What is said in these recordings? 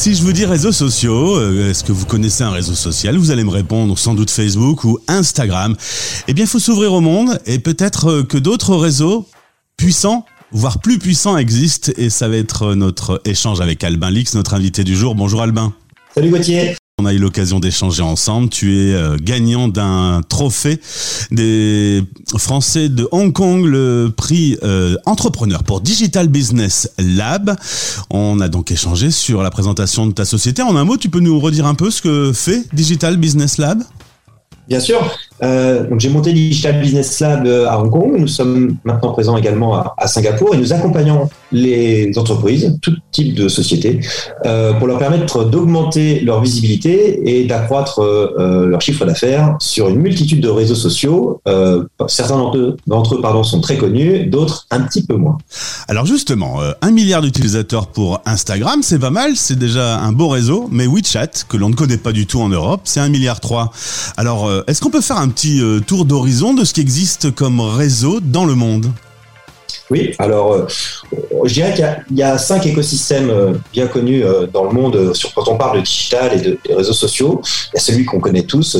Si je vous dis réseaux sociaux, euh, est-ce que vous connaissez un réseau social? Vous allez me répondre sans doute Facebook ou Instagram. Eh bien, il faut s'ouvrir au monde et peut-être euh, que d'autres réseaux puissants voire plus puissants existent et ça va être notre échange avec Albin Lix, notre invité du jour. Bonjour Albin. Salut Gauthier. On a eu l'occasion d'échanger ensemble. Tu es euh, gagnant d'un trophée des Français de Hong Kong, le prix euh, entrepreneur pour Digital Business Lab. On a donc échangé sur la présentation de ta société. En un mot, tu peux nous redire un peu ce que fait Digital Business Lab? Bien sûr. Euh, donc j'ai monté Digital Business Lab euh, à Hong Kong. Nous sommes maintenant présents également à, Singapour et nous accompagnons les entreprises, tout type de sociétés, euh, pour leur permettre d'augmenter leur visibilité et d'accroître leur chiffre d'affaires sur une multitude de réseaux sociaux. Certains d'entre eux, sont très connus, d'autres un petit peu moins. Alors justement, un milliard d'utilisateurs pour Instagram, c'est pas mal, c'est déjà un beau réseau, mais WeChat, que l'on ne connaît pas du tout en Europe, c'est un milliard trois. Alors est-ce qu'on peut faire un petit euh, tour d'horizon de ce qui existe comme réseau dans le monde oui, alors euh, je dirais qu'il y, a cinq écosystèmes euh, bien connus dans le monde sur quand on parle de digital et de, réseaux sociaux. Il y a celui qu'on connaît tous,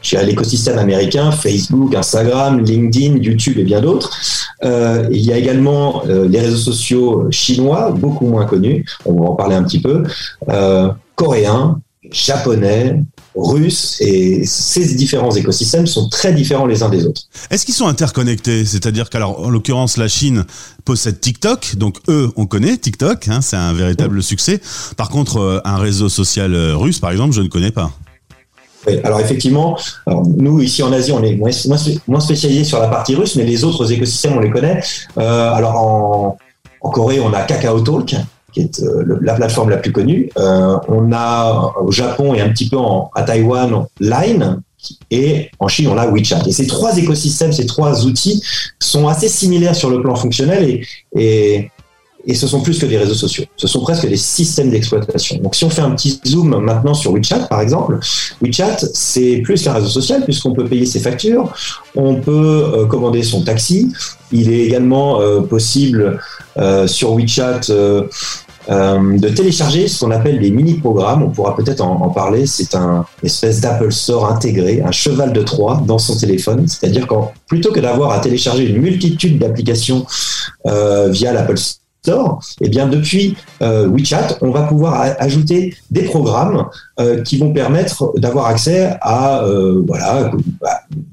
je l'écosystème américain, Facebook, Instagram, LinkedIn, YouTube et bien d'autres. il y a également les réseaux sociaux chinois, beaucoup moins connus, on va en parler un petit peu, coréens, japonais, russes, et ces différents écosystèmes sont très différents les uns des autres. Est-ce qu'ils sont interconnectés? C'est-à-dire qu'alors, en l'occurrence, la Chine possède TikTok, donc eux, on connaît TikTok, hein, c'est un véritable succès. Par contre, euh, un réseau social euh, russe, par exemple, je ne connais pas. Oui, alors effectivement, nous ici en Asie, on est moins, moins spécialisé sur la partie russe, mais les autres écosystèmes, on les connaît. Euh, alors en, en Corée, on a Kakao Talk, qui est euh, la plateforme la plus connue. Euh, on a au Japon et un petit peu à Taïwan Line, et en Chine, on a WeChat. Et ces trois écosystèmes, ces trois outils sont assez similaires sur le plan fonctionnel et, et, et ce sont plus que des réseaux sociaux. Ce sont presque des systèmes d'exploitation. Donc, si on fait un petit zoom maintenant sur WeChat, par exemple, WeChat, c'est plus qu'un réseau social puisqu'on peut payer ses factures, on peut euh, commander son taxi. Il est également possible sur WeChat de télécharger ce qu'on appelle des mini-programmes. On pourra peut-être en, parler. C'est un espèce d'Apple Store intégré, un cheval de Troie dans son téléphone. C'est-à-dire qu'en plutôt que d'avoir à télécharger une multitude d'applications euh, via l'Apple Store, et eh bien depuis euh, WeChat, on va pouvoir ajouter des programmes euh, qui vont permettre d'avoir accès à euh, voilà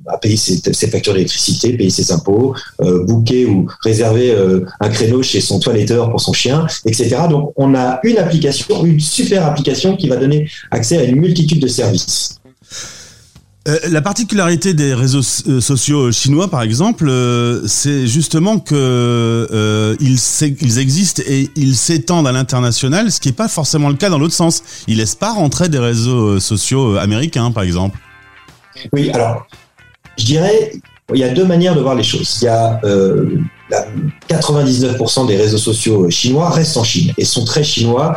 à, payer ses, factures d'électricité, payer ses impôts, booker ou réserver un créneau chez son toiletteur pour son chien, etc. Donc on a une application, une super application qui va donner accès à une multitude de services. Euh, la particularité des réseaux euh, sociaux chinois, par exemple, euh, c'est justement que existent et ils s'étendent à l'international, ce qui n'est pas forcément le cas dans l'autre sens. Ils laissent pas rentrer des réseaux sociaux américains, par exemple. Oui, alors, je dirais, il y a deux manières de voir les choses. Il y a 99% des réseaux sociaux chinois restent en Chine et sont très chinois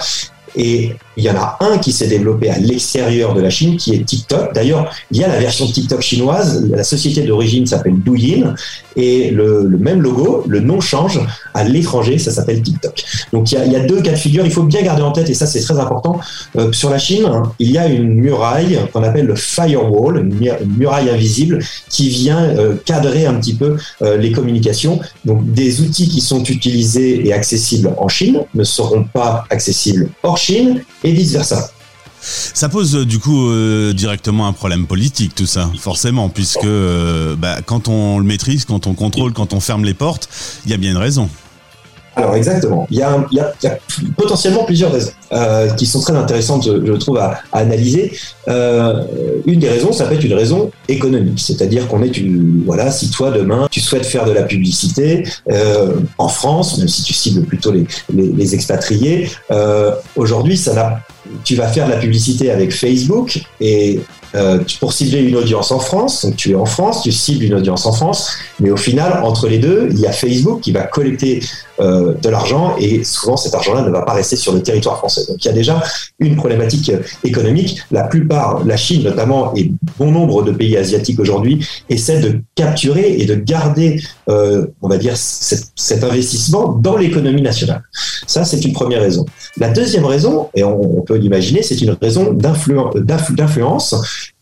et il y en a un qui s'est développé à l'extérieur de la Chine, qui est TikTok. D'ailleurs, il y a la version TikTok chinoise. La société d'origine s'appelle Douyin et le, même logo, le nom change à l'étranger, ça s'appelle TikTok. Donc il y, a, deux cas de figure. Il faut bien garder en tête, et ça c'est très important. Euh, sur la Chine, il y a une muraille qu'on appelle le firewall, une muraille invisible qui vient euh, cadrer un petit peu euh, les communications. Donc des outils qui sont utilisés et accessibles en Chine ne seront pas accessibles hors Chine et vice-versa. Ça pose euh, du coup euh, directement un problème politique, tout ça, forcément, puisque euh, bah, quand on le maîtrise, quand on contrôle, quand on ferme les portes, il y a bien une raison. Alors exactement, il y a, potentiellement plusieurs raisons qui sont très intéressantes, je, trouve, à, analyser. une des raisons, ça peut être une raison économique, c'est-à-dire qu'on est une, voilà, si toi demain tu souhaites faire de la publicité en France, même si tu cibles plutôt les, les expatriés, aujourd'hui ça n'a tu vas faire de la publicité avec Facebook et euh, pour cibler une audience en France, donc tu es en France, tu cibles une audience en France, mais au final, entre les deux, il y a Facebook qui va collecter euh, de l'argent et souvent cet argent-là ne va pas rester sur le territoire français. Il y a déjà une problématique économique. La plupart, la Chine notamment, et bon nombre de pays asiatiques aujourd'hui, essaient de capturer et de garder, euh, on va dire, cet, investissement dans l'économie nationale. Ça, c'est une première raison. La deuxième raison, et on, peut l'imaginer, c'est une raison d'influence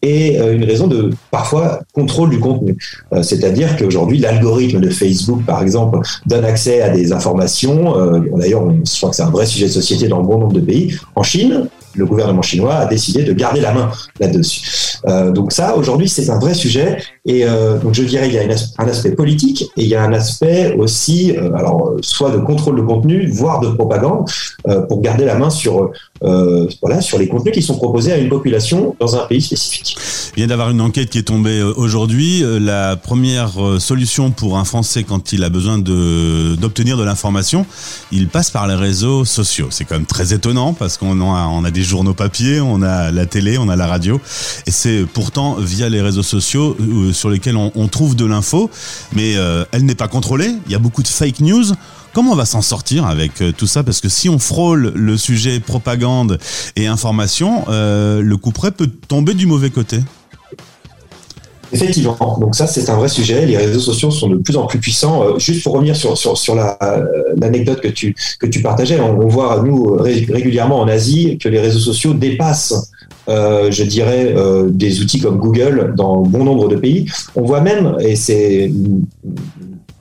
et euh, une raison de parfois contrôle du contenu. Euh, c'est-à-dire qu'aujourd'hui, l'algorithme de Facebook, par exemple, donne accès à des informations. Euh, d'ailleurs, je crois que c'est un vrai sujet de société dans bon nombre de pays. En Chine, le gouvernement chinois a décidé de garder la main là-dessus. Euh, donc ça, aujourd'hui, c'est un vrai sujet. Et euh, donc je dirais, il y a un aspect politique et il y a un aspect aussi, euh, alors soit de contrôle de contenu, voire de propagande, pour garder la main sur voilà sur les contenus qui sont proposés à une population dans un pays spécifique. Il vient d'avoir une enquête qui est tombée aujourd'hui. La première solution pour un Français quand il a besoin de d'obtenir de l'information, il passe par les réseaux sociaux. C'est quand même très étonnant parce qu'on a, on a des journaux papier, on a la télé, on a la radio. Et c'est pourtant via les réseaux sociaux euh, sur lesquels on, trouve de l'info, mais euh, elle n'est pas contrôlée. Il y a beaucoup de fake news. Comment on va s'en sortir avec euh, tout ça? Parce que si on frôle le sujet propagande et information, le coup peut tomber du mauvais côté. Effectivement, donc ça c'est un vrai sujet. Les réseaux sociaux sont de plus en plus puissants. juste pour revenir sur, l'anecdote que, tu, que tu partageais, on, on voit nous régulièrement en Asie que les réseaux sociaux dépassent euh, je dirais, euh, des outils comme Google dans bon nombre de pays. On voit même, et c'est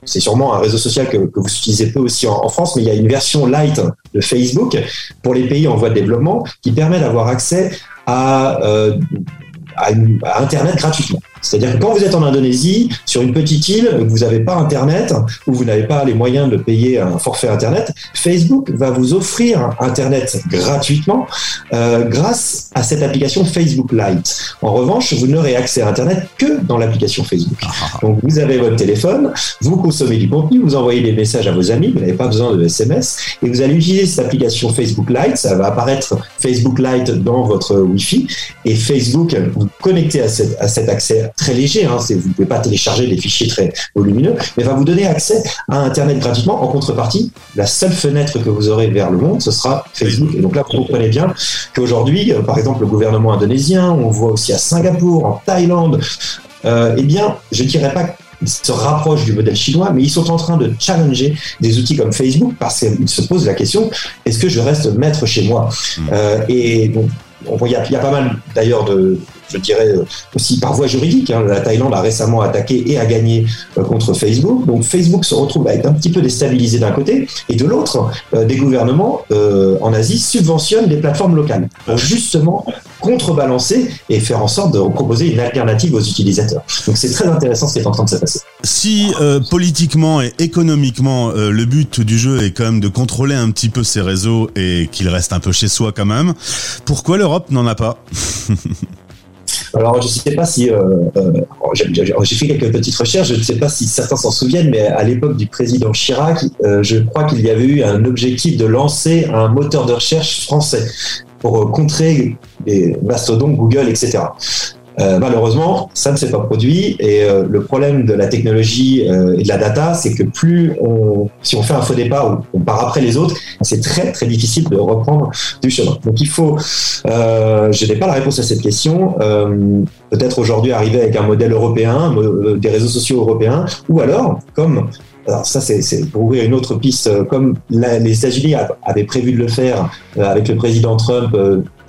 c'est sûrement un réseau social que, vous utilisez peu aussi en, France, mais il y a une version light de Facebook pour les pays en voie de développement qui permet d'avoir accès à, euh, à Internet gratuitement. C'est-à-dire que quand vous êtes en Indonésie, sur une petite île, vous n'avez pas Internet, ou vous n'avez pas les moyens de payer un forfait Internet, Facebook va vous offrir Internet gratuitement euh, grâce à cette application Facebook Lite. En revanche, vous n'aurez accès à Internet que dans l'application Facebook. Ah, ah, ah. Donc vous avez votre téléphone, vous consommez du contenu, vous envoyez des messages à vos amis, vous n'avez pas besoin de SMS, et vous allez utiliser cette application Facebook Lite, ça va apparaître Facebook Lite dans votre Wi-Fi, et Facebook vous connectez à, à cet accès très léger, hein, vous ne pouvez pas télécharger des fichiers très volumineux, mais va vous donner accès à Internet gratuitement. En contrepartie, la seule fenêtre que vous aurez vers le monde, ce sera Facebook. Et donc là, vous comprenez bien qu'aujourd'hui, euh, par exemple, le gouvernement indonésien, on voit aussi à Singapour, en Thaïlande, euh, eh bien, je ne dirais pas qu'ils se rapprochent du modèle chinois, mais ils sont en train de challenger des outils comme Facebook parce qu'ils se posent la question est-ce que je reste maître chez moi? Mmh. euh, Et donc, il y, a pas mal d'ailleurs de, je dirais euh, aussi par voie juridique. Hein. La Thaïlande a récemment attaqué et a gagné euh, contre Facebook. Donc Facebook se retrouve à être un petit peu déstabilisé d'un côté, et de l'autre, euh, des gouvernements en Asie subventionnent les plateformes locales pour justement contrebalancer et faire en sorte de proposer une alternative aux utilisateurs. Donc c'est très intéressant ce qui est en train de se passer. Si politiquement et économiquement le but du jeu est quand même de contrôler un petit peu ces réseaux et qu'il reste un peu chez soi quand même, pourquoi l'Europe n'en a pas? Alors, je ne sais pas si. Euh, euh, j'ai fait quelques petites recherches, je ne sais pas si certains s'en souviennent, mais à l'époque du président Chirac, euh, je crois qu'il y avait eu un objectif de lancer un moteur de recherche français pour contrer les mastodontes, Google, etc. Euh, malheureusement, ça ne s'est pas produit et euh, le problème de la technologie euh, et de la data, c'est que plus on, si on fait un faux départ ou on part après les autres, c'est très très difficile de reprendre du chemin. Donc il faut, je n'ai pas la réponse à cette question. Peut-être aujourd'hui arriver avec un modèle européen, des réseaux sociaux européens, ou alors comme alors ça, c'est pour ouvrir une autre piste. Comme les États-Unis avaient prévu de le faire avec le président Trump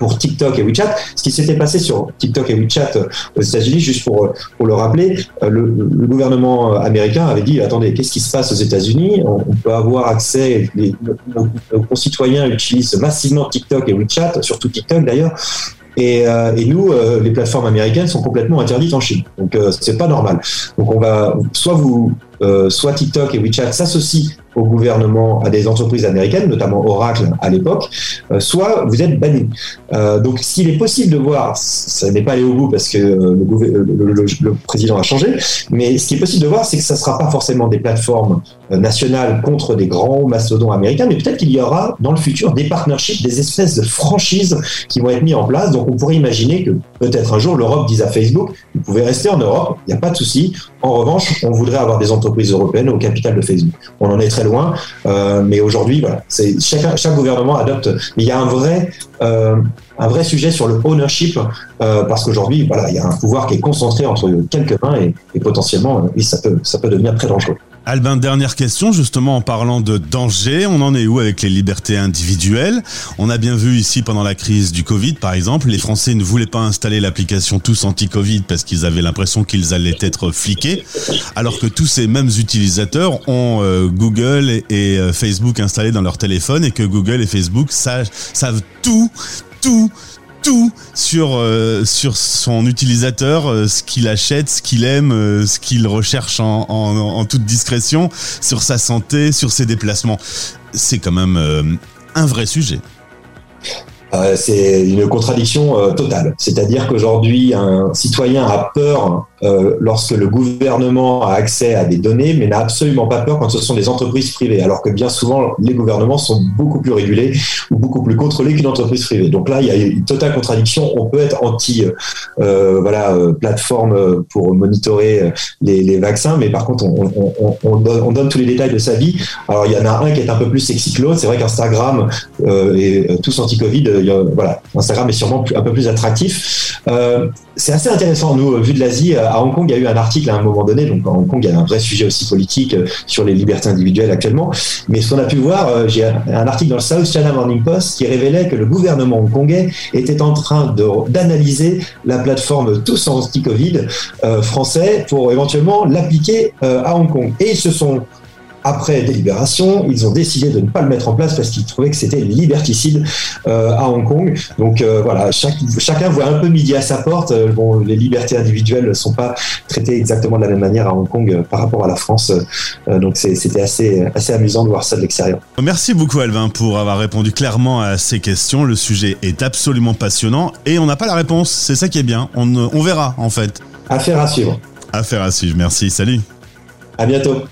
pour TikTok et WeChat. Ce qui s'était passé sur TikTok et WeChat euh, aux États-Unis, juste pour, euh, pour le rappeler, euh, le, gouvernement américain avait dit attendez, qu'est-ce qui se passe aux États-Unis? On, peut avoir accès, les, nos, concitoyens utilisent massivement TikTok et WeChat, surtout TikTok d'ailleurs. Et, et, nous, les plateformes américaines sont complètement interdites en Chine. Donc, c'est pas normal. Donc, on va soit vous, soit TikTok et WeChat s'associent au gouvernement, à des entreprises américaines, notamment Oracle à l'époque, euh, soit vous êtes banni. Euh, donc s'il est possible de voir, ça n'est pas allé au bout parce que euh, le, président a changé, mais ce qui est possible de voir, c'est que ça ne sera pas forcément des plateformes nationales contre des grands mastodons américains, mais peut-être qu'il y aura dans le futur des partnerships, des espèces de franchises qui vont être mis en place. Donc on pourrait imaginer que peut-être un jour l'Europe dise à Facebook, vous pouvez rester en Europe, il n'y a pas de souci. En revanche, on voudrait avoir des entreprises européennes au capital de Facebook. On en est très loin. mais aujourd'hui, chaque, gouvernement adopte. Mais il y a un vrai un vrai sujet sur le ownership, parce qu'aujourd'hui, voilà, il y a un pouvoir qui est concentré entre quelques mains et, potentiellement, ça peut, ça peut devenir très dangereux. Albin, dernière question, justement en parlant de danger, on en est où avec les libertés individuelles? On a bien vu ici pendant la crise du Covid, par exemple, les Français ne voulaient pas installer l'application Tous Anti-Covid parce qu'ils avaient l'impression qu'ils allaient être fliqués, alors que tous ces mêmes utilisateurs ont euh, Google et, euh, Facebook installés dans leur téléphone et que Google et Facebook savent tout, tout tout sur euh, sur son utilisateur, euh, ce qu'il achète, ce qu'il aime, euh, ce qu'il recherche en, en, en, toute discrétion, sur sa santé, sur ses déplacements. C'est quand même un vrai sujet. c'est une contradiction totale. C'est-à-dire qu'aujourd'hui, un citoyen a peur euh, lorsque le gouvernement a accès à des données, mais n'a absolument pas peur quand ce sont des entreprises privées, alors que bien souvent, les gouvernements sont beaucoup plus régulés ou beaucoup plus contrôlés qu'une entreprise privée. Donc là, il y a une totale contradiction. On peut être anti euh, voilà, euh, plateforme pour monitorer les, vaccins, mais par contre, on, on, on, donne, on, donne, tous les détails de sa vie. Alors, il y en a un qui est un peu plus sexy que l'autre. C'est vrai qu'Instagram et tous anti-Covid, voilà, Instagram est sûrement un peu plus attractif. C'est assez intéressant, nous, vu de l'Asie, à Hong Kong, il y a eu un article à un moment donné. Donc, à Hong Kong, il y a un vrai sujet aussi politique euh, sur les libertés individuelles actuellement. Mais ce qu'on a pu voir, euh, j'ai un article dans le South China Morning Post qui révélait que le gouvernement hongkongais était en train d'analyser la plateforme Tous anti-Covid euh, français pour éventuellement l'appliquer à Hong Kong. Et ils se sont après délibération, ils ont décidé de ne pas le mettre en place parce qu'ils trouvaient que c'était liberticide euh, à Hong Kong. Donc euh, voilà, chacun voit un peu midi à sa porte. Euh, bon, les libertés individuelles ne sont pas traitées exactement de la même manière à Hong Kong par rapport à la France. donc c'était assez, assez amusant de voir ça de l'extérieur. Merci beaucoup Alvin pour avoir répondu clairement à ces questions. Le sujet est absolument passionnant et on n'a pas la réponse. C'est ça qui est bien. On, on verra en fait. Affaire à suivre. Affaire à suivre. Merci. Salut. À bientôt.